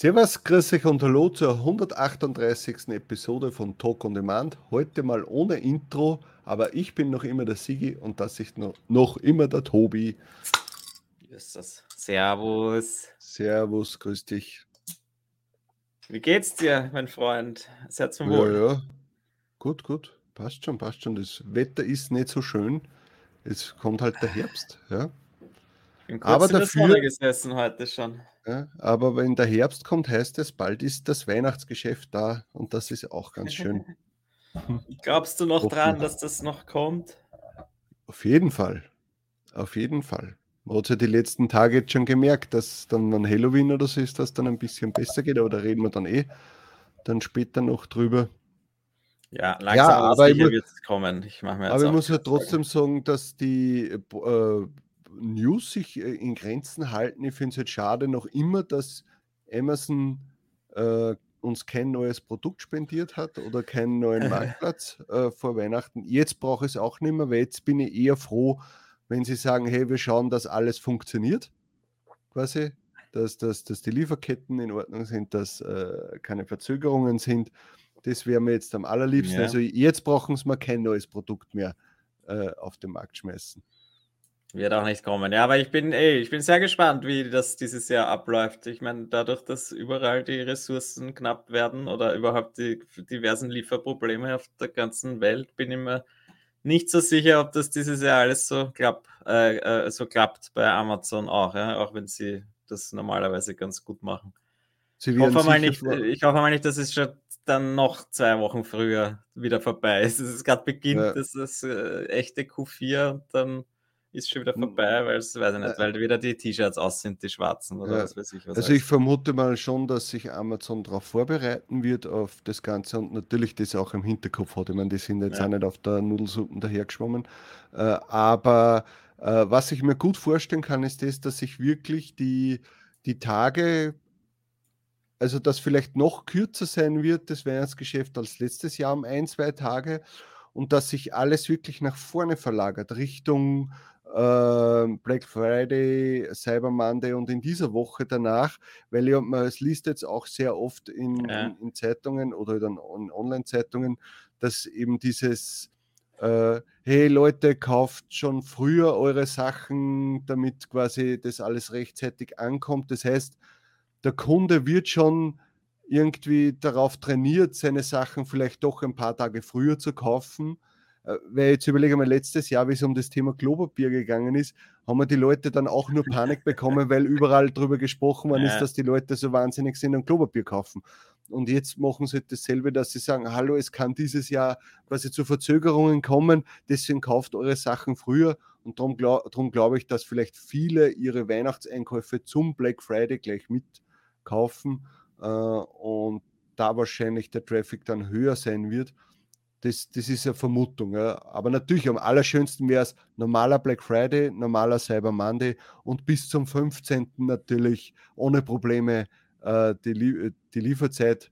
Servus, grüß euch und hallo zur 138. Episode von Talk on Demand. Heute mal ohne Intro, aber ich bin noch immer der Sigi und das ist noch, noch immer der Tobi. Justus. Servus. Servus, grüß dich. Wie geht's dir, mein Freund? Sehr zum Wohl. Ja, ja. Gut, gut. Passt schon, passt schon. Das Wetter ist nicht so schön. Es kommt halt der Herbst, ja. Aber dafür, gesessen heute schon. Ja, aber wenn der Herbst kommt, heißt es, bald ist das Weihnachtsgeschäft da und das ist auch ganz schön. Glaubst du noch Hoffen. dran, dass das noch kommt? Auf jeden Fall. Auf jeden Fall. Man hat ja die letzten Tage jetzt schon gemerkt, dass dann an Halloween oder so ist, dass dann ein bisschen besser geht, aber da reden wir dann eh dann später noch drüber. Ja, langsam ja, aber wird es kommen. Ich aber ich muss ja trotzdem sagen, dass die äh, News sich äh, in Grenzen halten. Ich finde es jetzt schade noch immer, dass Amazon äh, uns kein neues Produkt spendiert hat oder keinen neuen Marktplatz äh, vor Weihnachten. Jetzt brauche ich es auch nicht mehr, weil jetzt bin ich eher froh, wenn sie sagen, hey, wir schauen, dass alles funktioniert, quasi, dass, dass, dass die Lieferketten in Ordnung sind, dass äh, keine Verzögerungen sind. Das wäre mir jetzt am allerliebsten. Ja. Also jetzt brauchen sie mal kein neues Produkt mehr äh, auf den Markt schmeißen. Wird auch nicht kommen. Ja, aber ich bin, ey, ich bin sehr gespannt, wie das dieses Jahr abläuft. Ich meine, dadurch, dass überall die Ressourcen knapp werden oder überhaupt die diversen Lieferprobleme auf der ganzen Welt, bin ich mir nicht so sicher, ob das dieses Jahr alles so, klapp, äh, äh, so klappt bei Amazon auch, ja? auch wenn sie das normalerweise ganz gut machen. Ich hoffe, mal nicht, ich hoffe mal nicht, dass es schon dann noch zwei Wochen früher wieder vorbei ist. Es ist gerade beginnt, ja. das ist äh, echte Q4 und dann ist schon wieder hm. vorbei, weil es, weiß ich nicht, weil wieder die T-Shirts aus sind, die schwarzen oder ja. was weiß ich. Was also ich vermute mal schon, dass sich Amazon darauf vorbereiten wird, auf das Ganze und natürlich das auch im Hinterkopf hat. Ich meine, die sind jetzt ja. auch nicht auf der Nudelsuppe dahergeschwommen. Äh, aber äh, was ich mir gut vorstellen kann, ist das, dass sich wirklich die, die Tage also dass vielleicht noch kürzer sein wird, das Weihnachtsgeschäft als letztes Jahr um ein, zwei Tage und dass sich alles wirklich nach vorne verlagert, Richtung äh, Black Friday, Cyber Monday und in dieser Woche danach, weil ja, man es liest jetzt auch sehr oft in, ja. in, in Zeitungen oder dann in Online-Zeitungen, dass eben dieses äh, hey Leute, kauft schon früher eure Sachen, damit quasi das alles rechtzeitig ankommt. Das heißt, der Kunde wird schon irgendwie darauf trainiert, seine Sachen vielleicht doch ein paar Tage früher zu kaufen äh, weil jetzt überlege mal, letztes Jahr, wie es um das Thema Klopapier gegangen ist, haben wir die Leute dann auch nur Panik bekommen, weil überall darüber gesprochen worden ja. ist, dass die Leute so wahnsinnig sind und Klopapier kaufen. Und jetzt machen sie halt dasselbe, dass sie sagen, hallo, es kann dieses Jahr quasi zu Verzögerungen kommen, deswegen kauft eure Sachen früher. Und darum, glaub, darum glaube ich, dass vielleicht viele ihre Weihnachtseinkäufe zum Black Friday gleich mitkaufen äh, und da wahrscheinlich der Traffic dann höher sein wird. Das, das ist eine Vermutung. Ja. Aber natürlich am allerschönsten wäre es normaler Black Friday, normaler Cyber Monday und bis zum 15. natürlich ohne Probleme äh, die, die Lieferzeit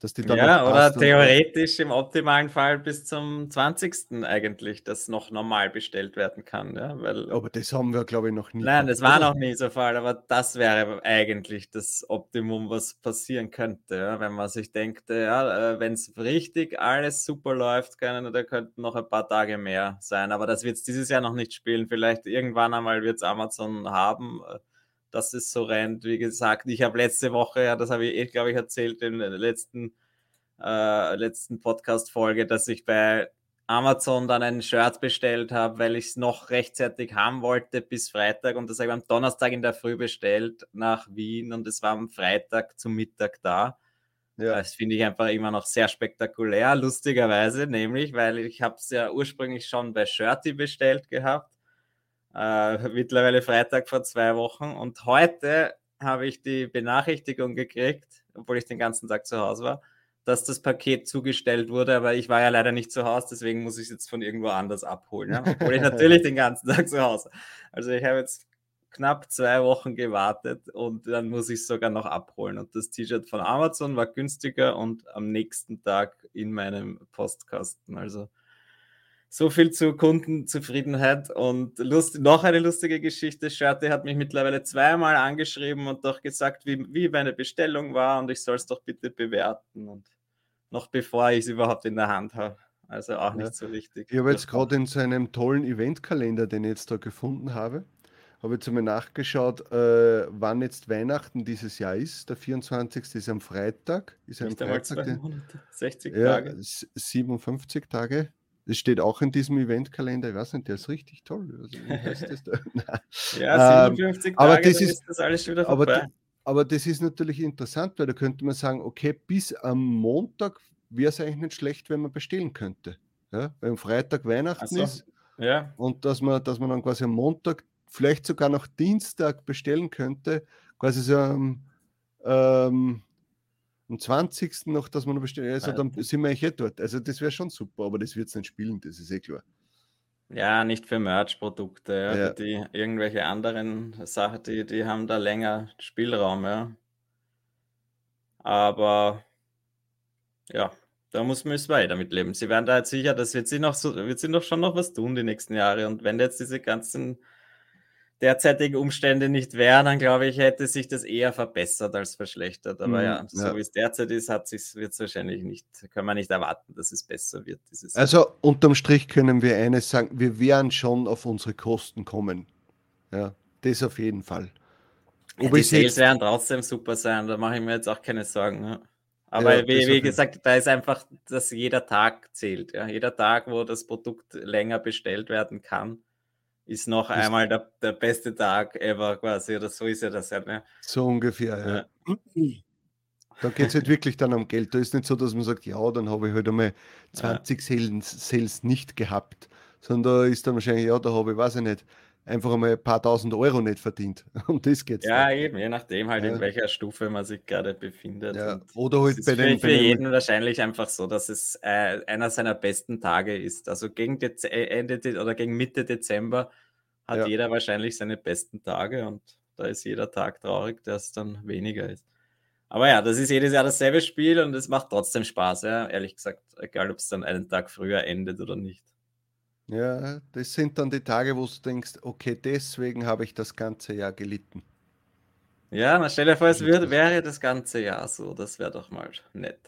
dass die dann ja, oder theoretisch im optimalen Fall bis zum 20. eigentlich, dass noch normal bestellt werden kann. Ja? Weil, aber das haben wir, glaube ich, noch nie. Nein, das war noch nie so Fall, aber das wäre eigentlich das Optimum, was passieren könnte. Ja? Wenn man sich denkt, ja, äh, wenn es richtig alles super läuft, können, da könnten noch ein paar Tage mehr sein. Aber das wird es dieses Jahr noch nicht spielen. Vielleicht irgendwann einmal wird es Amazon haben äh, dass es so rennt. Wie gesagt, ich habe letzte Woche, ja, das habe ich, eh, glaube ich, erzählt in der letzten, äh, letzten Podcast-Folge, dass ich bei Amazon dann ein Shirt bestellt habe, weil ich es noch rechtzeitig haben wollte bis Freitag und das habe ich am Donnerstag in der Früh bestellt nach Wien und es war am Freitag zum Mittag da. Ja. Das finde ich einfach immer noch sehr spektakulär, lustigerweise, nämlich, weil ich habe es ja ursprünglich schon bei Shirty bestellt gehabt äh, mittlerweile Freitag vor zwei Wochen. Und heute habe ich die Benachrichtigung gekriegt, obwohl ich den ganzen Tag zu Hause war, dass das Paket zugestellt wurde, aber ich war ja leider nicht zu Hause, deswegen muss ich es jetzt von irgendwo anders abholen. Ja? Obwohl ich natürlich den ganzen Tag zu Hause. Also ich habe jetzt knapp zwei Wochen gewartet und dann muss ich es sogar noch abholen. Und das T-Shirt von Amazon war günstiger und am nächsten Tag in meinem Postkasten. Also so viel zu Kundenzufriedenheit und lust, noch eine lustige Geschichte. Shirty hat mich mittlerweile zweimal angeschrieben und doch gesagt, wie, wie meine Bestellung war und ich soll es doch bitte bewerten. Und noch bevor ich es überhaupt in der Hand habe. Also auch nicht ja. so wichtig. Ich habe jetzt gerade in seinem tollen Eventkalender, den ich jetzt da gefunden habe, habe jetzt einmal nachgeschaut, äh, wann jetzt Weihnachten dieses Jahr ist. Der 24. ist am Freitag. Ist Nicht am Freitag. Den, Monate, 60 ja, Tage. 57 Tage. Das steht auch in diesem Eventkalender. Ich weiß nicht, der ist richtig toll. Also, das ja, 57 ähm, Tage, aber das ist, ist, das alles schon wieder vorbei. Aber, aber das ist natürlich interessant, weil da könnte man sagen, okay, bis am Montag wäre es eigentlich nicht schlecht, wenn man bestellen könnte. Ja? Weil am Freitag Weihnachten so. ist. Ja. Und dass man, dass man dann quasi am Montag vielleicht sogar noch Dienstag bestellen könnte, quasi so am, ähm, am 20. noch, dass man noch bestellen, also dann sind wir eigentlich eh dort. Also das wäre schon super, aber das wird es nicht spielen, das ist eh klar. Ja, nicht für Merch-Produkte, ja. ja. die irgendwelche anderen Sachen, die, die haben da länger Spielraum, ja. Aber ja, da muss man es weiter damit leben. Sie werden da jetzt sicher, das wird sie noch so, wird sie noch schon noch was tun die nächsten Jahre. Und wenn jetzt diese ganzen derzeitigen Umstände nicht wären, dann glaube ich, hätte sich das eher verbessert als verschlechtert. Aber mhm, ja, so ja. wie es derzeit ist, wird es wahrscheinlich nicht, können wir nicht erwarten, dass es besser wird. also unterm Strich können wir eines sagen, wir werden schon auf unsere Kosten kommen. Ja, das auf jeden Fall. Ja, die Sales werden trotzdem super sein, da mache ich mir jetzt auch keine Sorgen. Ja. Aber ja, wie, wie gesagt, da ist einfach, dass jeder Tag zählt. Ja. Jeder Tag, wo das Produkt länger bestellt werden kann, ist noch einmal der, der beste Tag ever quasi, oder so ist ja das ja. Ne? So ungefähr, ja. ja. Da geht es halt wirklich dann um Geld. Da ist nicht so, dass man sagt, ja, dann habe ich halt einmal 20 ja. Sales, Sales nicht gehabt, sondern da ist dann wahrscheinlich, ja, da habe ich, weiß ich nicht, einfach einmal ein paar tausend Euro nicht verdient. Um das geht es. Ja, dann. eben, je nachdem halt, ja. in welcher Stufe man sich gerade befindet. Ja. Oder halt bei den. Für, für jeden wahrscheinlich einfach so, dass es äh, einer seiner besten Tage ist. Also gegen Dez äh, Ende De oder gegen Mitte Dezember hat ja. jeder wahrscheinlich seine besten Tage und da ist jeder Tag traurig, der es dann weniger ist. Aber ja, das ist jedes Jahr dasselbe Spiel und es macht trotzdem Spaß, ja. Ehrlich gesagt, egal ob es dann einen Tag früher endet oder nicht. Ja, das sind dann die Tage, wo du denkst, okay, deswegen habe ich das ganze Jahr gelitten. Ja, na stell dir vor, es wird, wäre das ganze Jahr so. Das wäre doch mal nett.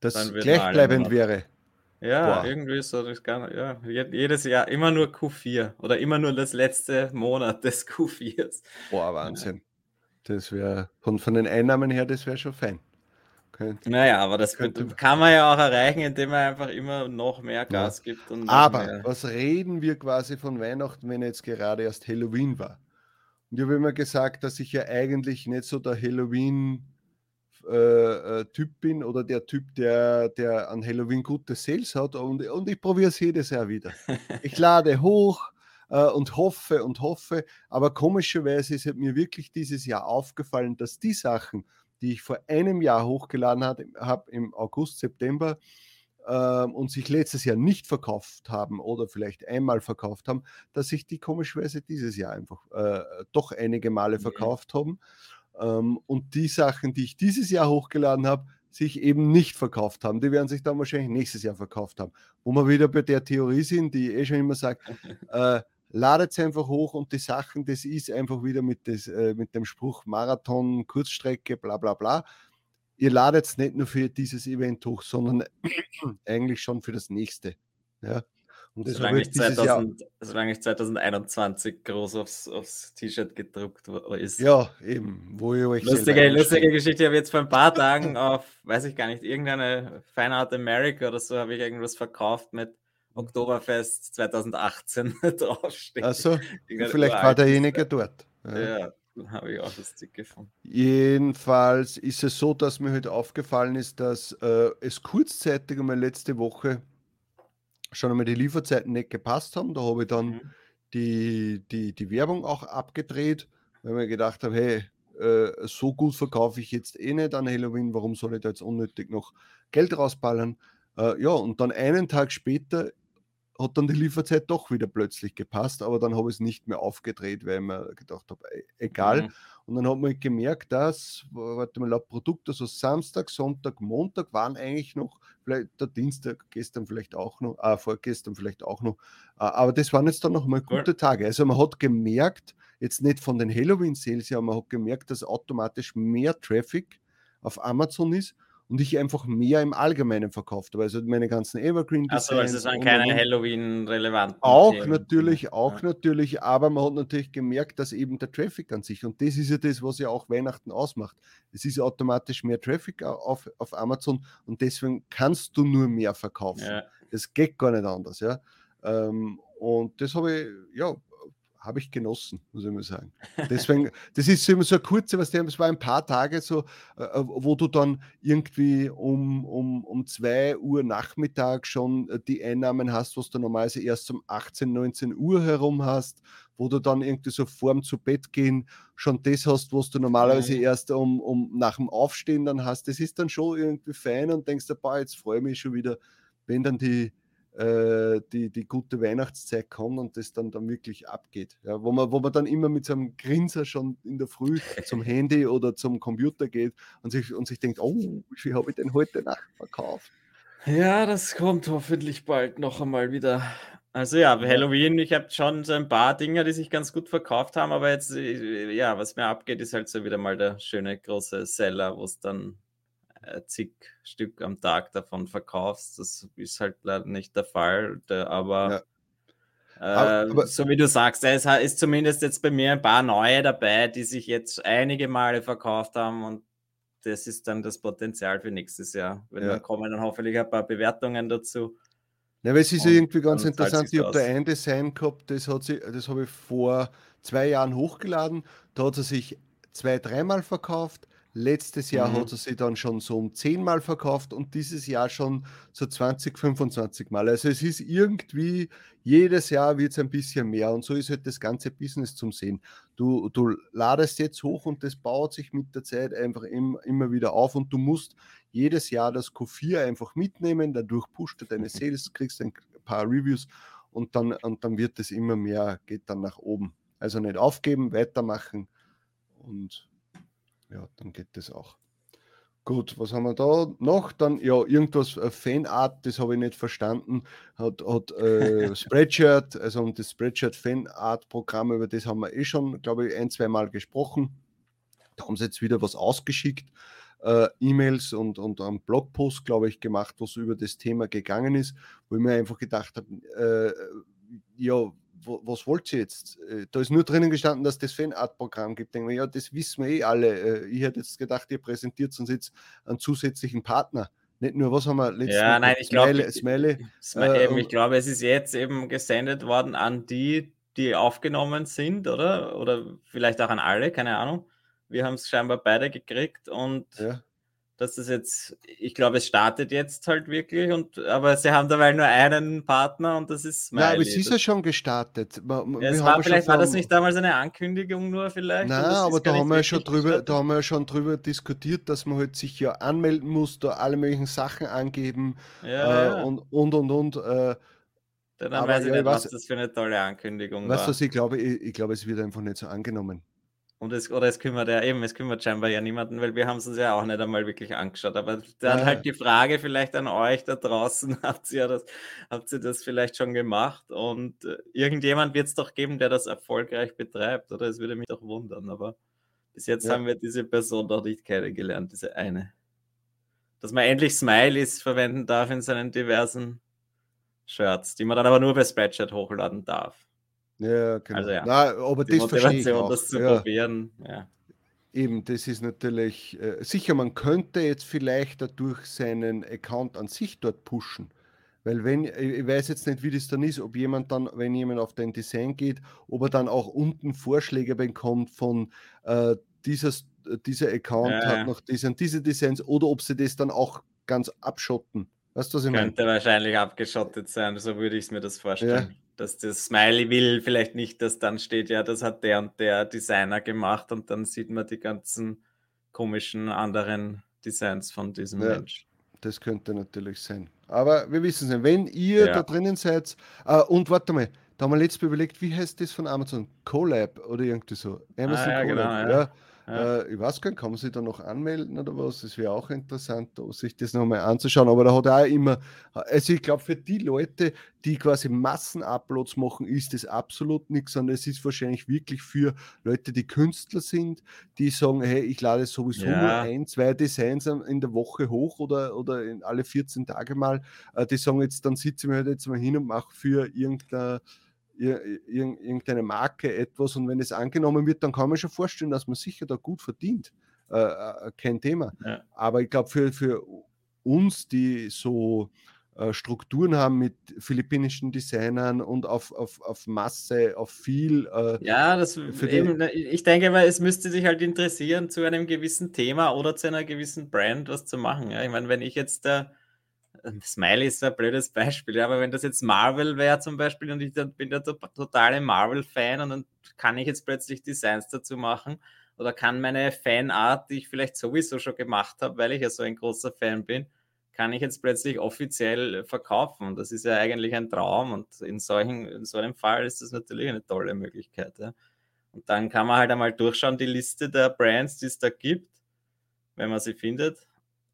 Das gleichbleibend wäre. Ja, Boah. irgendwie so. Das kann, ja, jedes Jahr immer nur Q4 oder immer nur das letzte Monat des Q4s. Boah, Wahnsinn. Ja. Das wäre, von, von den Einnahmen her, das wäre schon fein. Könnte, naja, aber das könnte, kann man ja auch erreichen, indem man einfach immer noch mehr Gas ja. gibt. aber mehr. was reden wir quasi von Weihnachten, wenn jetzt gerade erst Halloween war? Und ich habe immer gesagt, dass ich ja eigentlich nicht so der Halloween äh, äh, bin oder der Typ, der, der an Halloween gute Sales hat und, und ich probiere es jedes Jahr wieder. Ich lade hoch äh, und hoffe und hoffe, aber komischerweise ist mir wirklich dieses Jahr aufgefallen, dass die Sachen, die ich vor einem Jahr hochgeladen habe, im August, September, äh, und sich letztes Jahr nicht verkauft haben oder vielleicht einmal verkauft haben, dass sich die komischerweise dieses Jahr einfach äh, doch einige Male mhm. verkauft haben. Ähm, und die Sachen, die ich dieses Jahr hochgeladen habe, sich eben nicht verkauft haben. Die werden sich dann wahrscheinlich nächstes Jahr verkauft haben. Wo wir wieder bei der Theorie sind, die ich eh schon immer sage, äh, ladet es einfach hoch und die Sachen, das ist einfach wieder mit, des, äh, mit dem Spruch Marathon, Kurzstrecke, bla bla bla. Ihr ladet es nicht nur für dieses Event hoch, sondern eigentlich schon für das nächste. Ja. Und das solange, ich 2000, solange ich 2021 groß aufs, aufs T-Shirt gedruckt ist. Ja, eben. Wo ich euch lustige lustige Geschichte. Ich habe jetzt vor ein paar Tagen auf, weiß ich gar nicht, irgendeine Fine Art America oder so, habe ich irgendwas verkauft mit Oktoberfest 2018 draufstehen. Also, vielleicht war derjenige dort. Ja, ja habe ich auch lustig gefunden. Jedenfalls ist es so, dass mir heute aufgefallen ist, dass äh, es kurzzeitig einmal letzte Woche schon einmal die Lieferzeiten nicht gepasst haben. Da habe ich dann mhm. die, die, die Werbung auch abgedreht, weil mir gedacht habe, hey, äh, so gut verkaufe ich jetzt eh nicht an Halloween, warum soll ich da jetzt unnötig noch Geld rausballern? Äh, ja, und dann einen Tag später hat dann die Lieferzeit doch wieder plötzlich gepasst, aber dann habe ich es nicht mehr aufgedreht, weil ich mir gedacht habe, egal. Mhm. Und dann hat man gemerkt, dass, warte mal, laut Produkt, also Samstag, Sonntag, Montag waren eigentlich noch, vielleicht der Dienstag, gestern vielleicht auch noch, äh, vorgestern vielleicht auch noch, äh, aber das waren jetzt dann noch mal gute Tage. Also man hat gemerkt, jetzt nicht von den Halloween-Sales, ja, man hat gemerkt, dass automatisch mehr Traffic auf Amazon ist und ich einfach mehr im Allgemeinen verkauft habe. Also meine ganzen Evergreen Designs. Also es waren keine Halloween-relevanten. Auch Themen. natürlich, auch ja. natürlich, aber man hat natürlich gemerkt, dass eben der Traffic an sich, und das ist ja das, was ja auch Weihnachten ausmacht. Es ist automatisch mehr Traffic auf, auf Amazon und deswegen kannst du nur mehr verkaufen. Ja. Es geht gar nicht anders, ja. Ähm, und das habe ich, ja, habe ich genossen, muss ich mal sagen. Deswegen, das ist immer so eine kurze, was der, es war ein paar Tage so, äh, äh, wo du dann irgendwie um, um, um 2 Uhr Nachmittag schon äh, die Einnahmen hast, was du normalerweise erst um 18, 19 Uhr herum hast, wo du dann irgendwie so vorm zu Bett gehen schon das hast, was du normalerweise mhm. erst um, um nach dem Aufstehen dann hast. Das ist dann schon irgendwie fein und denkst, boah, jetzt freue ich mich schon wieder, wenn dann die, äh, die, die gute Weihnachtszeit kommt und das dann, dann wirklich abgeht. Ja, wo, man, wo man dann immer mit so einem Grinser schon in der Früh zum Handy oder zum Computer geht und sich, und sich denkt, oh, wie viel habe ich denn heute Nacht verkauft? Ja, das kommt hoffentlich bald noch einmal wieder. Also ja, Halloween, ich habe schon so ein paar Dinge, die sich ganz gut verkauft haben, aber jetzt, äh, ja, was mir abgeht, ist halt so wieder mal der schöne große Seller, wo es dann zig Stück am Tag davon verkaufst. Das ist halt leider nicht der Fall. aber, ja. äh, aber, so wie du sagst, es ist zumindest jetzt bei mir ein paar neue dabei, die sich jetzt einige Male verkauft haben und das ist dann das Potenzial für nächstes Jahr. Wenn ja. dann kommen dann hoffentlich ein paar Bewertungen dazu. Ja, weil es ist ja irgendwie ganz interessant. Ich habe da ein Design gehabt, das, das habe ich vor zwei Jahren hochgeladen. Da hat er sich zwei, dreimal verkauft. Letztes Jahr mhm. hat er sie dann schon so um 10 Mal verkauft und dieses Jahr schon so 20, 25 Mal. Also es ist irgendwie, jedes Jahr wird es ein bisschen mehr und so ist halt das ganze Business zum Sehen. Du, du ladest jetzt hoch und das baut sich mit der Zeit einfach im, immer wieder auf und du musst jedes Jahr das Q4 einfach mitnehmen, dadurch pusht du deine Sales, kriegst ein paar Reviews und dann, und dann wird es immer mehr, geht dann nach oben. Also nicht aufgeben, weitermachen und ja, dann geht das auch. Gut, was haben wir da noch? Dann, ja, irgendwas äh, Fanart, das habe ich nicht verstanden. Hat, hat äh, Spreadshirt, also das Spreadshirt Fanart-Programm, über das haben wir eh schon, glaube ich, ein, zwei Mal gesprochen. Da haben sie jetzt wieder was ausgeschickt. Äh, E-Mails und, und einen Blogpost, glaube ich, gemacht, was über das Thema gegangen ist, wo ich mir einfach gedacht habe, äh, ja, was wollt ihr jetzt? Äh, da ist nur drinnen gestanden, dass das Fanart-Programm gibt. Denke ja, das wissen wir eh alle. Äh, ich hätte jetzt gedacht, ihr präsentiert uns jetzt einen zusätzlichen Partner. Nicht nur, was haben wir letztes Ja, nein, ich glaube, Smiley, äh, ich glaube, es ist jetzt eben gesendet worden an die, die aufgenommen sind, oder? Oder vielleicht auch an alle, keine Ahnung. Wir haben es scheinbar beide gekriegt und ja dass das jetzt, ich glaube, es startet jetzt halt wirklich, und, aber sie haben dabei nur einen Partner und das ist Smiley. Ja, aber es ist ja schon gestartet. Ja, es war, vielleicht war das nicht damals eine Ankündigung nur vielleicht? Nein, aber da haben, wir schon drüber, da haben wir schon drüber diskutiert, dass man halt sich ja anmelden muss, da alle möglichen Sachen angeben ja, äh, ja. Und, und, und, und. Äh, dann aber, weiß ich nicht, was das für eine tolle Ankündigung weißt war. Weißt du, ich glaube, ich, ich glaube, es wird einfach nicht so angenommen. Und es, oder es kümmert ja eben, es kümmert scheinbar ja niemanden, weil wir haben es uns ja auch nicht einmal wirklich angeschaut. Aber dann ja. halt die Frage vielleicht an euch da draußen, habt ihr das, habt ihr das vielleicht schon gemacht? Und äh, irgendjemand wird es doch geben, der das erfolgreich betreibt, oder? Es würde mich doch wundern, aber bis jetzt ja. haben wir diese Person noch nicht kennengelernt, diese eine. Dass man endlich Smileys verwenden darf in seinen diversen Shirts, die man dann aber nur bei Spreadshirt hochladen darf. Ja, genau. Also ja, Na, aber die das Motivation, das zu ja. probieren. Ja. Eben, das ist natürlich äh, sicher, man könnte jetzt vielleicht dadurch seinen Account an sich dort pushen. Weil wenn, ich weiß jetzt nicht, wie das dann ist, ob jemand dann, wenn jemand auf dein Design geht, ob er dann auch unten Vorschläge bekommt von äh, dieses, dieser Account ja. hat noch diese diese Designs oder ob sie das dann auch ganz abschotten. Weißt du, was ich meine? Könnte wahrscheinlich abgeschottet sein, so würde ich mir das vorstellen. Dass das Smiley will vielleicht nicht, dass dann steht, ja, das hat der und der Designer gemacht und dann sieht man die ganzen komischen anderen Designs von diesem ja, Mensch. Das könnte natürlich sein. Aber wir wissen es nicht. Wenn ihr ja. da drinnen seid, äh, und warte mal, da haben wir letztes Mal überlegt, wie heißt das von Amazon? Collab oder irgendwie so. Amazon ah, ja, Collab. Genau, ja. Ja. Äh, ich weiß gar nicht, kann man sich da noch anmelden oder was? Das wäre auch interessant, sich das nochmal anzuschauen. Aber da hat er auch immer, also ich glaube, für die Leute, die quasi Massenuploads machen, ist das absolut nichts, sondern es ist wahrscheinlich wirklich für Leute, die Künstler sind, die sagen, hey, ich lade sowieso ja. nur ein, zwei Designs in der Woche hoch oder, oder in alle 14 Tage mal. Äh, die sagen jetzt, dann sitze ich mir halt jetzt mal hin und mache für irgendeine irgendeine Marke etwas und wenn es angenommen wird, dann kann man schon vorstellen, dass man sicher da gut verdient. Äh, äh, kein Thema. Ja. Aber ich glaube, für, für uns, die so äh, Strukturen haben mit philippinischen Designern und auf, auf, auf Masse, auf viel. Äh, ja, das eben, ne, ich denke mal, es müsste sich halt interessieren, zu einem gewissen Thema oder zu einer gewissen Brand was zu machen. Ja? Ich meine, wenn ich jetzt der Smiley ist ein blödes Beispiel, aber wenn das jetzt Marvel wäre zum Beispiel und ich dann bin der totale Marvel-Fan und dann kann ich jetzt plötzlich Designs dazu machen oder kann meine Fanart, die ich vielleicht sowieso schon gemacht habe, weil ich ja so ein großer Fan bin, kann ich jetzt plötzlich offiziell verkaufen. Das ist ja eigentlich ein Traum und in, solchen, in so einem Fall ist das natürlich eine tolle Möglichkeit. Ja. Und dann kann man halt einmal durchschauen, die Liste der Brands, die es da gibt, wenn man sie findet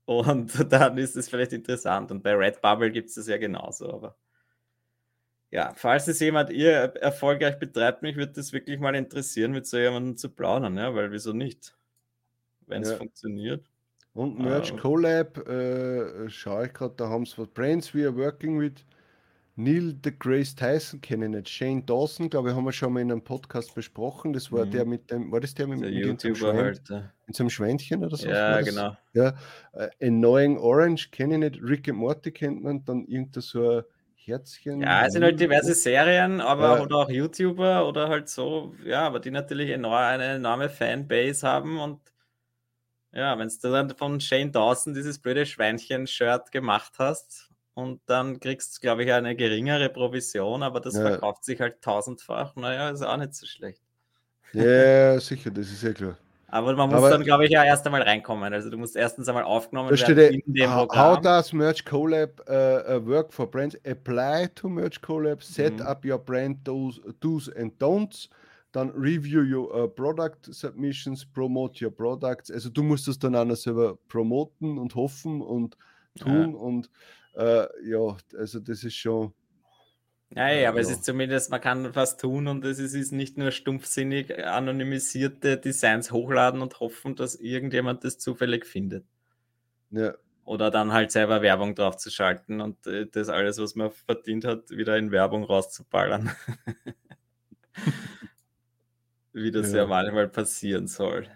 und dann ist es vielleicht interessant. Und bei Redbubble gibt es das ja genauso. Aber ja, falls es jemand ihr erfolgreich betreibt, mich würde das wirklich mal interessieren, mit so jemandem zu plaudern, ja, weil wieso nicht? Wenn es ja. funktioniert. Und Merch uh, Collab, äh, schaue ich gerade, da haben sie Brands we are working with. Neil the Grace Tyson kenne ich nicht. Shane Dawson, glaube ich, haben wir schon mal in einem Podcast besprochen. Das war mhm. der mit dem, war das der mit, der mit YouTuber halt. Mit so einem Schweinchen oder so? Ja, genau. Ja. Uh, Annoying Orange kenne ich nicht. Rick and Morty kennt man. Dann irgendein so ein Herzchen. Ja, es sind halt diverse Serien, aber ja. oder auch YouTuber oder halt so, ja, aber die natürlich enorm, eine enorme Fanbase haben und ja, wenn du dann von Shane Dawson dieses blöde Schweinchen-Shirt gemacht hast, und dann kriegst du, glaube ich, eine geringere Provision, aber das ja. verkauft sich halt tausendfach. Naja, ist auch nicht so schlecht. Ja, sicher, das ist ja klar. Aber man muss aber dann, glaube ich, ja erst einmal reinkommen. Also du musst erstens einmal aufgenommen werden in dem Programm. How does Merch Collab uh, work for brands? Apply to Merch Collab, set mhm. up your brand do's, do's and don'ts, dann review your uh, product submissions, promote your products. Also du musst es dann auch noch selber promoten und hoffen und tun ja. und äh, ja, also das ist schon. Ja, ja, aber ja. es ist zumindest, man kann was tun und es ist nicht nur stumpfsinnig anonymisierte Designs hochladen und hoffen, dass irgendjemand das zufällig findet. Ja. Oder dann halt selber Werbung drauf zu schalten und äh, das alles, was man verdient hat, wieder in Werbung rauszuballern. Wie das ja. ja manchmal passieren soll.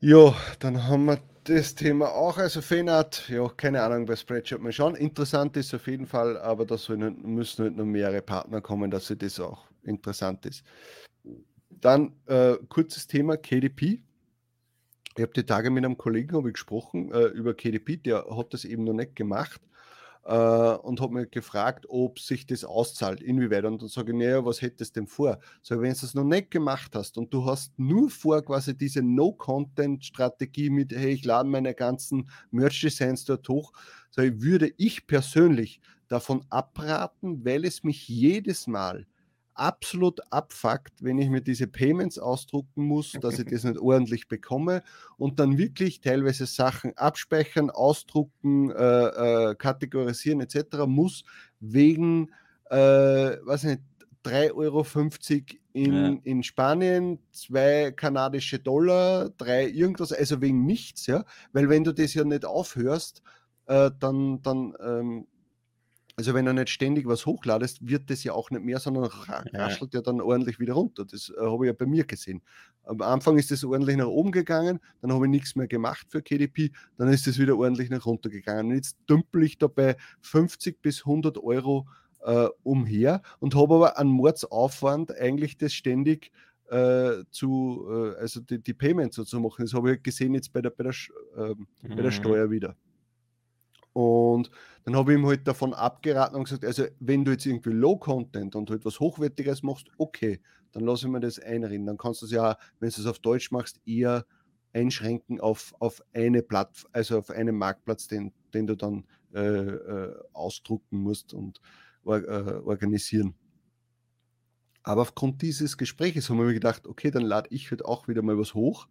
Ja, dann haben wir das Thema auch. Also Fanart, ja, keine Ahnung, bei Spreadshirt mal schauen. Interessant ist auf jeden Fall, aber da müssen halt noch mehrere Partner kommen, dass das auch interessant ist. Dann äh, kurzes Thema KDP. Ich habe die Tage mit einem Kollegen ich gesprochen äh, über KDP, der hat das eben noch nicht gemacht äh, und habe mich gefragt, ob sich das auszahlt, inwieweit. Und dann sage ich, naja, was hättest du denn vor? So, wenn du es noch nicht gemacht hast und du hast nur vor, quasi diese No-Content-Strategie mit, hey, ich lade meine ganzen Merch-Designs dort hoch, so, würde ich persönlich davon abraten, weil es mich jedes Mal absolut abfuckt, wenn ich mir diese Payments ausdrucken muss, dass ich das nicht ordentlich bekomme und dann wirklich teilweise Sachen abspeichern, ausdrucken, äh, äh, kategorisieren etc. muss wegen, äh, weiß nicht, 3,50 Euro in, ja. in Spanien, zwei kanadische Dollar, drei irgendwas, also wegen nichts, ja, weil wenn du das ja nicht aufhörst, äh, dann, dann ähm, also wenn du nicht ständig was hochladest, wird das ja auch nicht mehr, sondern raschelt ja, ja dann ordentlich wieder runter. Das äh, habe ich ja bei mir gesehen. Am Anfang ist das ordentlich nach oben gegangen, dann habe ich nichts mehr gemacht für KDP, dann ist es wieder ordentlich nach runter gegangen. Und jetzt dümpel ich da bei 50 bis 100 Euro äh, umher und habe aber einen Mordsaufwand, eigentlich das ständig äh, zu, äh, also die, die Payments so zu machen. Das habe ich gesehen jetzt bei der, bei der, mhm. bei der mhm. Steuer wieder. Und dann habe ich ihm halt davon abgeraten und gesagt, also wenn du jetzt irgendwie Low-Content und halt was Hochwertiges machst, okay, dann lasse ich mir das einreden. Dann kannst du es ja, wenn du es auf Deutsch machst, eher einschränken auf, auf eine Plattform, also auf einen Marktplatz, den, den du dann äh, äh, ausdrucken musst und or, äh, organisieren. Aber aufgrund dieses Gespräches haben wir gedacht, okay, dann lade ich halt auch wieder mal was hoch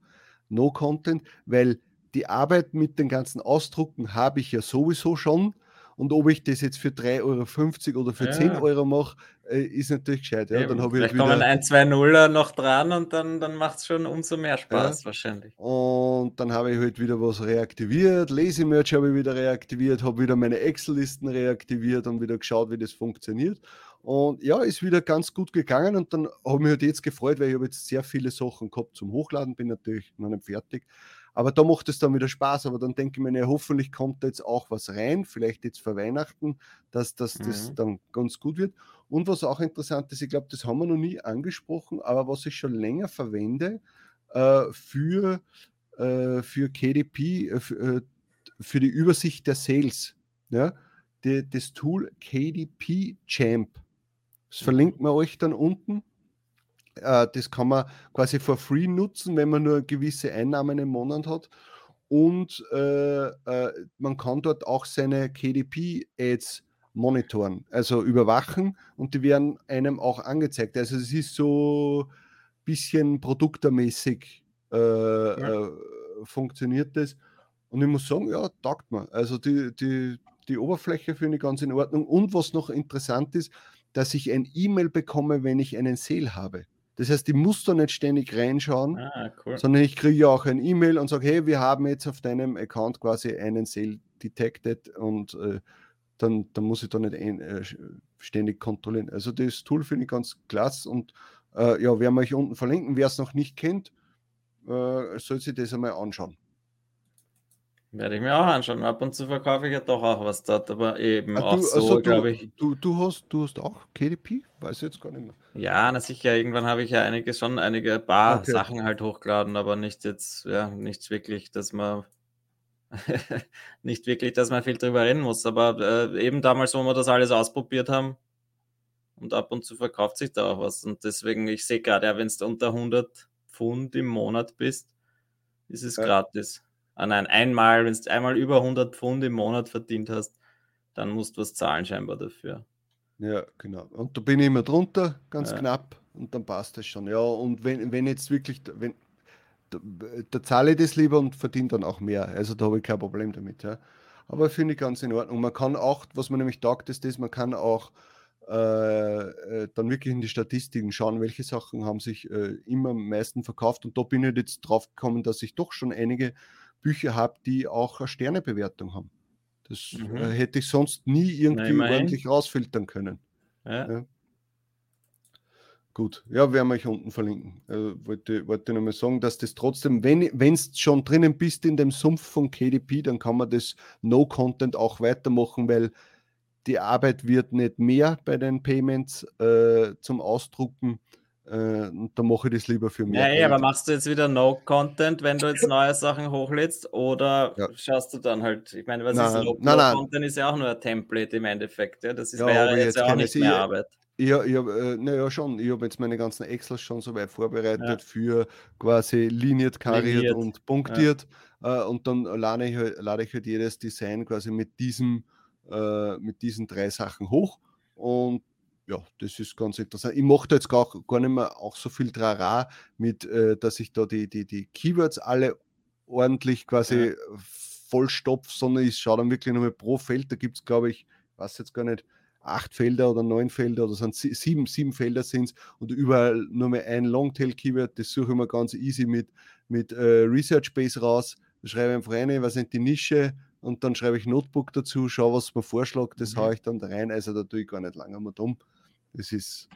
No-Content, weil die Arbeit mit den ganzen Ausdrucken habe ich ja sowieso schon. Und ob ich das jetzt für 3,50 Euro oder für ja. 10 Euro mache, äh, ist natürlich gescheit. Ja. Dann Vielleicht ich kommen ein, zwei Nuller noch dran und dann, dann macht es schon umso mehr Spaß ja. wahrscheinlich. Und dann habe ich halt wieder was reaktiviert. Lazy-Merch habe ich wieder reaktiviert, habe wieder meine Excel-Listen reaktiviert und wieder geschaut, wie das funktioniert. Und ja, ist wieder ganz gut gegangen und dann habe ich mich halt jetzt gefreut, weil ich habe jetzt sehr viele Sachen gehabt zum Hochladen, bin natürlich noch nicht fertig. Aber da macht es dann wieder Spaß. Aber dann denke ich mir, ja, hoffentlich kommt da jetzt auch was rein, vielleicht jetzt vor Weihnachten, dass, dass mhm. das dann ganz gut wird. Und was auch interessant ist, ich glaube, das haben wir noch nie angesprochen, aber was ich schon länger verwende äh, für, äh, für KDP, äh, für, äh, für, die Übersicht der Sales. Ja? Die, das Tool KDP Champ. Das mhm. verlinkt man euch dann unten. Äh, das kann man quasi for free nutzen, wenn man nur gewisse Einnahmen im Monat hat. Und äh, äh, man kann dort auch seine KDP-Ads monitoren, also überwachen und die werden einem auch angezeigt. Also es ist so ein bisschen produktermäßig äh, ja. Äh, funktioniert das. Und ich muss sagen, ja, taugt mir. Also die, die, die Oberfläche finde ich ganz in Ordnung. Und was noch interessant ist, dass ich ein E-Mail bekomme, wenn ich einen Sale habe. Das heißt, ich muss da nicht ständig reinschauen, ah, cool. sondern ich kriege ja auch ein E-Mail und sage, hey, wir haben jetzt auf deinem Account quasi einen Sale detected und äh, dann, dann muss ich da nicht ein, äh, ständig kontrollieren. Also das Tool finde ich ganz klasse und äh, ja, werden wir euch unten verlinken. Wer es noch nicht kennt, äh, soll sich das einmal anschauen. Werde ich mir auch anschauen. Ab und zu verkaufe ich ja doch auch was dort, aber eben ah, auch du, so, also glaube ich. Du, du, hast, du hast auch KDP? Weiß ich jetzt gar nicht mehr. Ja, na sicher. Irgendwann habe ich ja einige schon, einige paar okay. Sachen halt hochgeladen, aber nicht jetzt, ja, nichts wirklich, dass man nicht wirklich, dass man viel drüber reden muss. Aber äh, eben damals, wo wir das alles ausprobiert haben und ab und zu verkauft sich da auch was. Und deswegen, ich sehe gerade, ja, wenn du unter 100 Pfund im Monat bist, ist es ja. gratis. Ah nein, einmal, wenn du einmal über 100 Pfund im Monat verdient hast, dann musst du was zahlen scheinbar dafür. Ja, genau. Und da bin ich immer drunter, ganz ja. knapp, und dann passt das schon. Ja, und wenn, wenn jetzt wirklich, wenn, da, da zahle ich das lieber und verdiene dann auch mehr. Also da habe ich kein Problem damit. Ja. Aber finde ich ganz in Ordnung. Man kann auch, was man nämlich taugt, ist das, man kann auch äh, äh, dann wirklich in die Statistiken schauen, welche Sachen haben sich äh, immer am meisten verkauft. Und da bin ich jetzt drauf gekommen, dass ich doch schon einige Bücher habe, die auch eine Sternebewertung haben. Das mhm. äh, hätte ich sonst nie irgendwie Nein, ordentlich rausfiltern können. Ja. Ja. Gut, ja, werden wir euch unten verlinken. Äh, wollte, wollte nochmal sagen, dass das trotzdem, wenn es schon drinnen bist in dem Sumpf von KDP, dann kann man das No-Content auch weitermachen, weil die Arbeit wird nicht mehr bei den Payments äh, zum Ausdrucken. Äh, da mache ich das lieber für mich. Ja, ja, aber machst du jetzt wieder No-Content, wenn du jetzt neue Sachen hochlädst? Oder ja. schaust du dann halt, ich meine, was nein, ist No-Content? No ist ja auch nur ein Template im Endeffekt. Ja? Das ist, ja, wäre jetzt, jetzt auch nicht mehr Arbeit. Ja, ich hab, äh, naja, schon. Ich habe jetzt meine ganzen Excels schon so weit vorbereitet ja. für quasi liniert, kariert liniert. und punktiert. Ja. Äh, und dann lade ich, halt, lade ich halt jedes Design quasi mit diesem, äh, mit diesen drei Sachen hoch. Und ja, das ist ganz interessant. Ich mache da jetzt gar, gar nicht mehr auch so viel Trara mit, äh, dass ich da die, die, die Keywords alle ordentlich quasi ja. vollstopf, sondern ich schaue dann wirklich nochmal pro Feld. Da gibt es, glaube ich, weiß jetzt gar nicht, acht Felder oder neun Felder oder sind sieben, sieben Felder sind es und überall nur mehr ein Longtail-Keyword. Das suche ich mir ganz easy mit, mit äh, Research Base raus. Da schreibe ich einfach rein, was sind die Nische und dann schreibe ich Notebook dazu, schaue, was mir vorschlägt, das mhm. haue ich dann da rein. Also da tue ich gar nicht lange mal dumm. Das ist.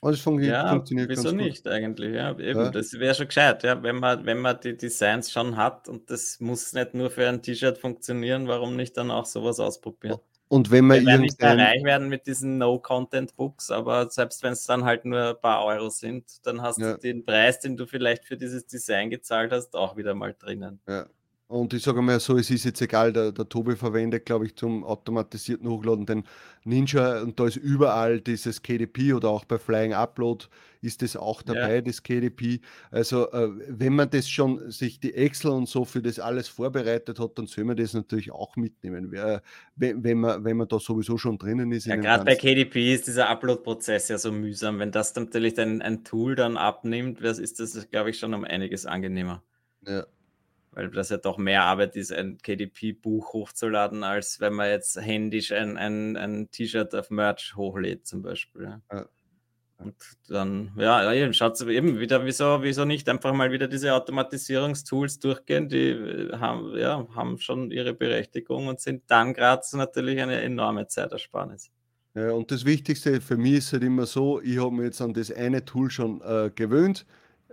Alles funktioniert, ja, funktioniert wieso nicht gut. eigentlich? Ja, eben, ja. das wäre schon gescheit, ja, wenn man, wenn man die Designs schon hat und das muss nicht nur für ein T-Shirt funktionieren, warum nicht dann auch sowas ausprobieren? Und wenn man Wir werden nicht reich werden mit diesen No-Content-Books, aber selbst wenn es dann halt nur ein paar Euro sind, dann hast ja. du den Preis, den du vielleicht für dieses Design gezahlt hast, auch wieder mal drinnen. Ja. Und ich sage mal so, es ist jetzt egal, der, der Tobi verwendet, glaube ich, zum automatisierten Hochladen den Ninja und da ist überall dieses KDP oder auch bei Flying Upload ist das auch dabei, ja. das KDP. Also äh, wenn man das schon, sich die Excel und so für das alles vorbereitet hat, dann soll man das natürlich auch mitnehmen, wenn, wenn, man, wenn man da sowieso schon drinnen ist. Ja, gerade bei KDP ist dieser Upload-Prozess ja so mühsam. Wenn das natürlich ein, ein Tool dann abnimmt, ist das, glaube ich, schon um einiges angenehmer. Ja weil das ja doch mehr Arbeit ist, ein KDP-Buch hochzuladen, als wenn man jetzt händisch ein, ein, ein T-Shirt auf Merch hochlädt, zum Beispiel. Ja. Und dann, ja, eben, schaut eben wieder, wieso, wieso nicht einfach mal wieder diese Automatisierungstools durchgehen, die äh, haben, ja, haben schon ihre Berechtigung und sind dann gerade natürlich eine enorme Zeitersparnis. Ja, und das Wichtigste für mich ist halt immer so, ich habe mir jetzt an das eine Tool schon äh, gewöhnt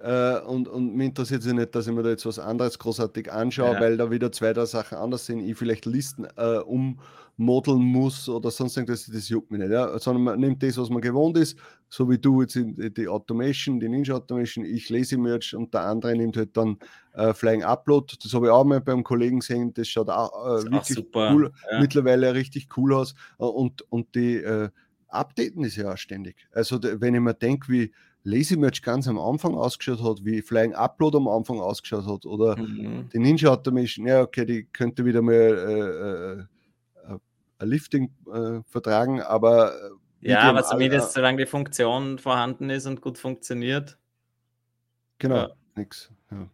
äh, und, und mir interessiert es nicht, dass ich mir da jetzt was anderes großartig anschaue, ja. weil da wieder zwei, drei Sachen anders sind. Ich vielleicht Listen äh, ummodeln muss oder sonst irgendwas, das juckt mich nicht. Ja? Sondern man nimmt das, was man gewohnt ist, so wie du jetzt die Automation, die Ninja Automation, ich lese Merch und der andere nimmt halt dann äh, Flying Upload. Das habe ich auch mal beim Kollegen gesehen, das schaut auch, äh, wirklich auch cool, ja. mittlerweile richtig cool aus. Und, und die äh, Updaten ist ja auch ständig. Also wenn ich mir denke, wie Lazy Merch ganz am Anfang ausgeschaut hat, wie Flying Upload am Anfang ausgeschaut hat oder mhm. die Ninja Automation, ja, okay, die könnte wieder mal äh, äh, äh ein Lifting äh, vertragen, aber. Äh, ja, aber zumindest solange die Funktion vorhanden ist und gut funktioniert. Genau, ja. nix. Ja.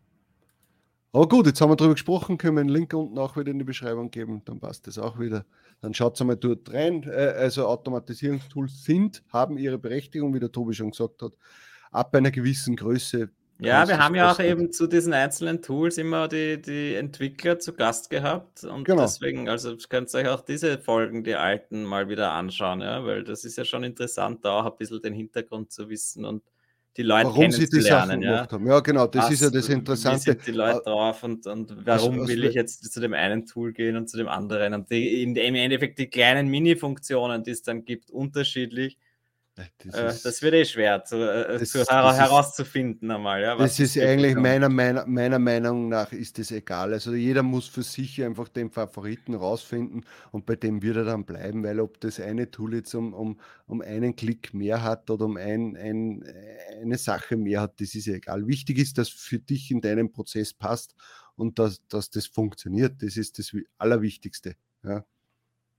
Aber gut, jetzt haben wir darüber gesprochen, können wir einen Link unten auch wieder in die Beschreibung geben, dann passt das auch wieder. Dann schaut einmal dort rein. Äh, also Automatisierungstools sind, haben ihre Berechtigung, wie der Tobi schon gesagt hat, ab einer gewissen Größe. Ja, wir haben ja auch eben zu diesen einzelnen Tools immer die, die Entwickler zu Gast gehabt und genau. deswegen, also könnt ihr euch auch diese Folgen, die alten, mal wieder anschauen, ja, weil das ist ja schon interessant, da auch ein bisschen den Hintergrund zu wissen und die Leute warum sie die Sachen ja. haben. Ja, genau, das Was, ist ja das Interessante. Wie sind die Leute drauf und, und warum also, will ich jetzt zu dem einen Tool gehen und zu dem anderen? Und die, im Endeffekt die kleinen Mini-Funktionen, die es dann gibt, unterschiedlich das, äh, ist, das wird eh schwer zu, äh, das, zu das herauszufinden ist, einmal. Ja, das ist eigentlich meiner, meiner, meiner Meinung nach ist das egal. Also jeder muss für sich einfach den Favoriten rausfinden und bei dem wird er dann bleiben, weil ob das eine Tool jetzt um, um, um einen Klick mehr hat oder um ein, ein, eine Sache mehr hat, das ist egal. Wichtig ist, dass für dich in deinem Prozess passt und dass, dass das funktioniert. Das ist das Allerwichtigste. Ja.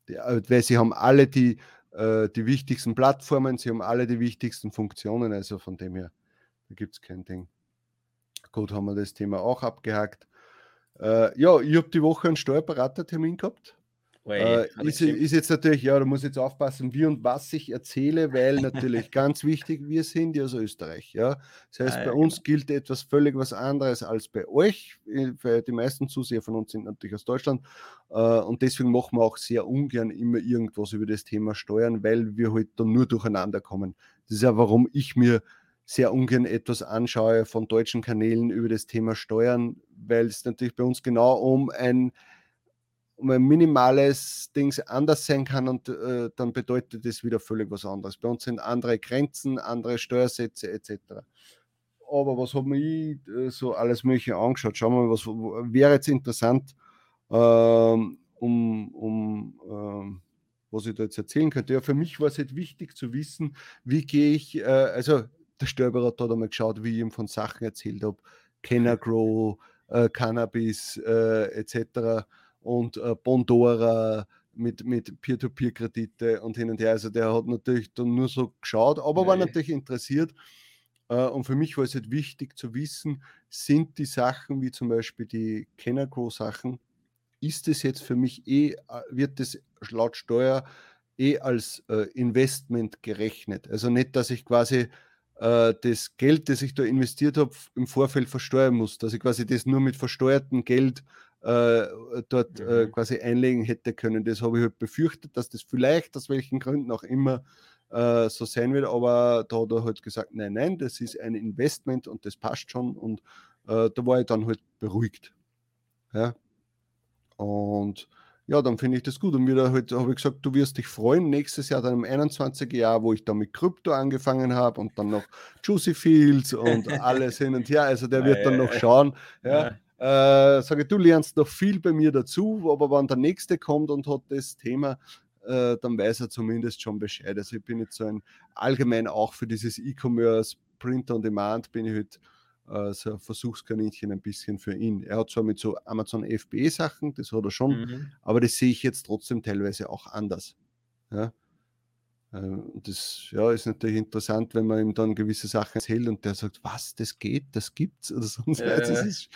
Weil sie haben alle die äh, die wichtigsten Plattformen, sie haben alle die wichtigsten Funktionen, also von dem her, da gibt es kein Ding. Gut, haben wir das Thema auch abgehakt. Äh, ja, ich habe die Woche einen Steuerberatertermin gehabt. Äh, ist, ist, jetzt natürlich, ja, da muss jetzt aufpassen, wie und was ich erzähle, weil natürlich ganz wichtig, wir sind ja so Österreich. Ja? Das heißt, ah, ja, bei uns genau. gilt etwas völlig was anderes als bei euch. Weil die meisten Zuseher von uns sind natürlich aus Deutschland äh, und deswegen machen wir auch sehr ungern immer irgendwas über das Thema Steuern, weil wir halt dann nur durcheinander kommen. Das ist ja, warum ich mir sehr ungern etwas anschaue von deutschen Kanälen über das Thema Steuern, weil es natürlich bei uns genau um ein um ein minimales Ding anders sein kann und äh, dann bedeutet das wieder völlig was anderes. Bei uns sind andere Grenzen, andere Steuersätze etc. Aber was habe ich äh, so alles Mögliche angeschaut? Schauen wir mal, was wäre jetzt interessant, ähm, um, um ähm, was ich da jetzt erzählen könnte. Ja, für mich war es halt wichtig zu wissen, wie gehe ich, äh, also der Steuerberater hat einmal geschaut, wie ich ihm von Sachen erzählt habe, Kenner Grow, äh, Cannabis äh, etc und äh, Bondora mit, mit Peer-to-Peer-Kredite und hin und her. Also der hat natürlich dann nur so geschaut, aber nee. war natürlich interessiert. Äh, und für mich war es halt wichtig zu wissen, sind die Sachen wie zum Beispiel die Kennerco-Sachen, ist es jetzt für mich eh, äh, wird das laut Steuer eh als äh, Investment gerechnet. Also nicht, dass ich quasi äh, das Geld, das ich da investiert habe, im Vorfeld versteuern muss, dass ich quasi das nur mit versteuertem Geld äh, dort äh, mhm. quasi einlegen hätte können. Das habe ich halt befürchtet, dass das vielleicht aus welchen Gründen auch immer äh, so sein wird, aber da hat er halt gesagt, nein, nein, das ist ein Investment und das passt schon und äh, da war ich dann halt beruhigt. Ja. Und ja, dann finde ich das gut. Und wieder halt, habe ich gesagt, du wirst dich freuen, nächstes Jahr dann im 21. Jahr, wo ich dann mit Krypto angefangen habe und dann noch Juicy Fields und alles hin und her. Also der wird dann noch schauen. Ja, äh, sage, du lernst noch viel bei mir dazu, aber wenn der Nächste kommt und hat das Thema, äh, dann weiß er zumindest schon Bescheid. Also ich bin jetzt so ein allgemein auch für dieses E-Commerce, Print on Demand, bin ich halt äh, so ein Versuchskaninchen ein bisschen für ihn. Er hat zwar mit so Amazon FBA-Sachen, das hat er schon, mhm. aber das sehe ich jetzt trotzdem teilweise auch anders. Ja? Äh, das ja, ist natürlich interessant, wenn man ihm dann gewisse Sachen erzählt und der sagt, was, das geht, das gibt's oder sonst äh, das, ist,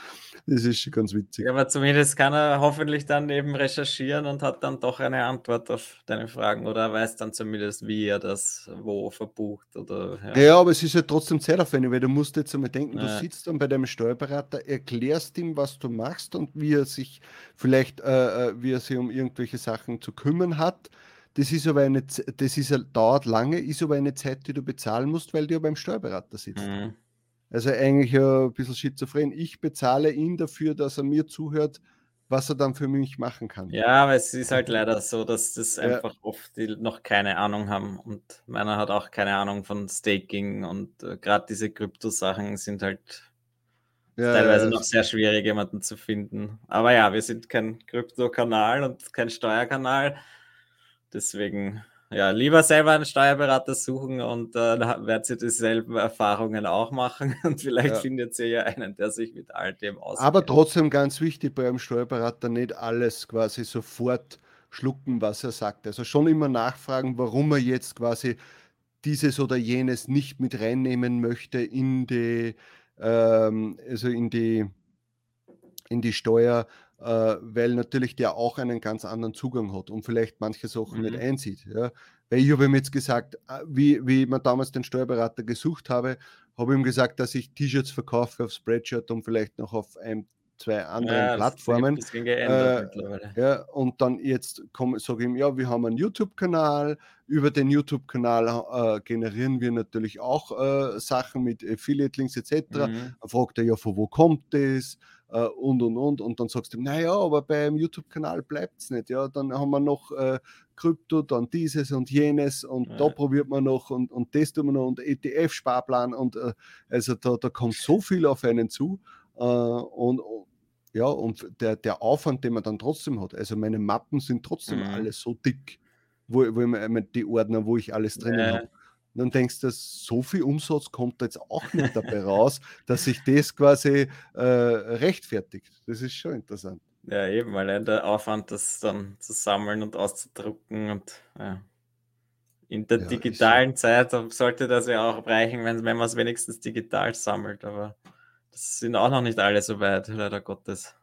das ist ganz witzig. Ja, aber zumindest kann er hoffentlich dann eben recherchieren und hat dann doch eine Antwort auf deine Fragen oder weiß dann zumindest, wie er das wo verbucht. Oder, ja. ja aber es ist ja trotzdem zeitaufwendig, weil du musst jetzt einmal denken, ja. du sitzt dann bei deinem Steuerberater, erklärst ihm, was du machst und wie er sich vielleicht, äh, äh wie er sich um irgendwelche Sachen zu kümmern hat das ist aber eine, das ist, dauert lange, ist aber eine Zeit, die du bezahlen musst, weil du ja beim Steuerberater sitzt. Mhm. Also eigentlich ein bisschen schizophren. Ich bezahle ihn dafür, dass er mir zuhört, was er dann für mich machen kann. Ja, aber es ist halt leider so, dass das ja. einfach oft die noch keine Ahnung haben. Und meiner hat auch keine Ahnung von Staking und äh, gerade diese Krypto-Sachen sind halt ja, teilweise ja, noch sehr schwierig, jemanden zu finden. Aber ja, wir sind kein Krypto-Kanal und kein Steuerkanal. Deswegen, ja, lieber selber einen Steuerberater suchen und äh, dann werdet ihr dieselben Erfahrungen auch machen und vielleicht ja. findet ihr ja einen, der sich mit all dem auskennt. Aber trotzdem ganz wichtig bei einem Steuerberater nicht alles quasi sofort schlucken, was er sagt. Also schon immer nachfragen, warum er jetzt quasi dieses oder jenes nicht mit reinnehmen möchte in die, ähm, also in die, in die Steuer äh, weil natürlich der auch einen ganz anderen Zugang hat und vielleicht manche Sachen mhm. nicht einsieht. Ja? Weil ich habe ihm jetzt gesagt, äh, wie, wie ich mir damals den Steuerberater gesucht habe, habe ich ihm gesagt, dass ich T-Shirts verkaufe auf Spreadshirt und vielleicht noch auf ein, zwei anderen ja, Plattformen. Äh, ja, und dann jetzt sage ich ihm, ja, wir haben einen YouTube-Kanal. Über den YouTube-Kanal äh, generieren wir natürlich auch äh, Sachen mit Affiliate-Links etc. Mhm. Dann fragt er ja, von wo kommt das? Äh, und und und. Und dann sagst du, naja, aber beim YouTube-Kanal bleibt es nicht. Ja, dann haben wir noch äh, Krypto, dann dieses und jenes und ja. da probiert man noch und, und das tun wir noch und ETF-Sparplan und äh, also da, da kommt so viel auf einen zu. Äh, und ja, und der, der Aufwand, den man dann trotzdem hat, also meine Mappen sind trotzdem mhm. alle so dick, wo, wo ich, die Ordner, wo ich alles drinnen ja. habe dann denkst du, so viel Umsatz kommt jetzt auch nicht dabei raus, dass sich das quasi äh, rechtfertigt. Das ist schon interessant. Ja, eben, weil der Aufwand, das dann zu sammeln und auszudrucken und ja. in der ja, digitalen Zeit sollte das ja auch reichen, wenn, wenn man es wenigstens digital sammelt, aber das sind auch noch nicht alle so weit, leider Gottes.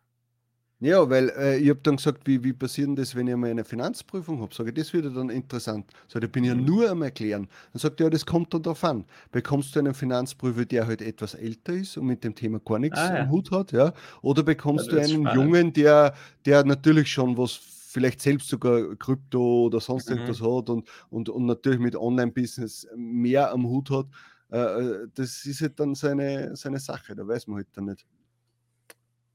Ja, weil äh, ich habe dann gesagt, wie, wie passiert denn das, wenn ich mal eine Finanzprüfung habe? Sage ich, das wird dann interessant. Sag, ich bin ja mhm. nur am Erklären. Dann sagt er, ja, das kommt dann darauf an. Bekommst du einen Finanzprüfer, der halt etwas älter ist und mit dem Thema gar nichts ah, ja. am Hut hat, ja? Oder bekommst ja, du einen spannend. Jungen, der, der natürlich schon was vielleicht selbst sogar Krypto oder sonst mhm. irgendwas hat und, und, und natürlich mit Online-Business mehr am Hut hat, äh, äh das ist halt dann seine, seine Sache, da weiß man halt dann nicht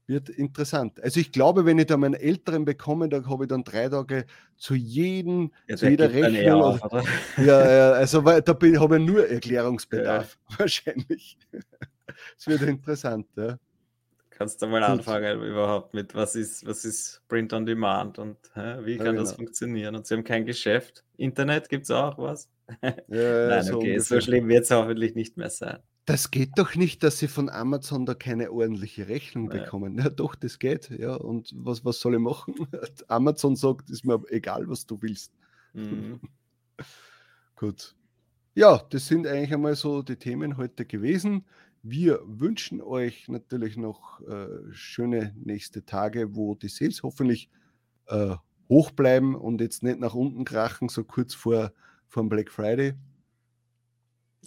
wird interessant. Also ich glaube, wenn ich da meinen Älteren bekomme, da habe ich dann drei Tage zu jedem, ja, zu jeder Rechnung. Auf? Ja, ja, also da habe ich nur Erklärungsbedarf, ja. wahrscheinlich. Es wird interessant, ja. Kannst du mal Gut. anfangen überhaupt mit, was ist, was ist Print on Demand und hä, wie kann ja, genau. das funktionieren? Und sie haben kein Geschäft. Internet gibt es auch was? Nein, so okay, ungefähr. so schlimm wird es hoffentlich nicht mehr sein. Das geht doch nicht, dass sie von Amazon da keine ordentliche Rechnung bekommen. Ja, doch, das geht. Ja, und was, was soll ich machen? Amazon sagt, ist mir egal, was du willst. Mhm. Gut. Ja, das sind eigentlich einmal so die Themen heute gewesen. Wir wünschen euch natürlich noch äh, schöne nächste Tage, wo die Sales hoffentlich äh, hoch bleiben und jetzt nicht nach unten krachen, so kurz vor, vor Black Friday.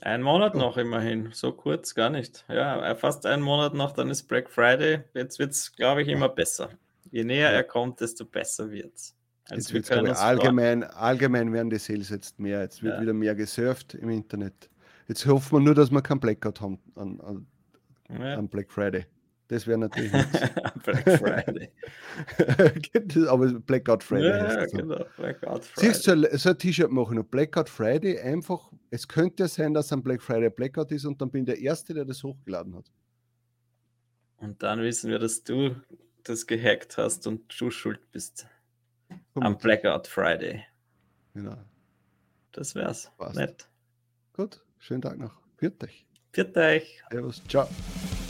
Ein Monat noch immerhin, so kurz gar nicht. Ja, äh, fast einen Monat noch, dann ist Black Friday. Jetzt wird es, glaube ich, immer besser. Je näher er kommt, desto besser wird es. Also jetzt wird's, allgemein, allgemein werden die Sales jetzt mehr. Jetzt wird ja. wieder mehr gesurft im Internet. Jetzt hoffen wir nur, dass wir keinen Blackout haben an, an, ja. an Black Friday. Das wäre natürlich Black Friday. Aber Blackout Friday. Ja, so. genau. Blackout Friday. Siehst du, so ein T-Shirt machen und Blackout Friday einfach, es könnte ja sein, dass ein Black Friday Blackout ist und dann bin ich der Erste, der das hochgeladen hat. Und dann wissen wir, dass du das gehackt hast und du schuld bist. Komm Am Blackout Friday. Genau. Das wär's. Passt. Nett. Gut, schönen Tag noch. Viert euch. Viert euch. Servus, ciao.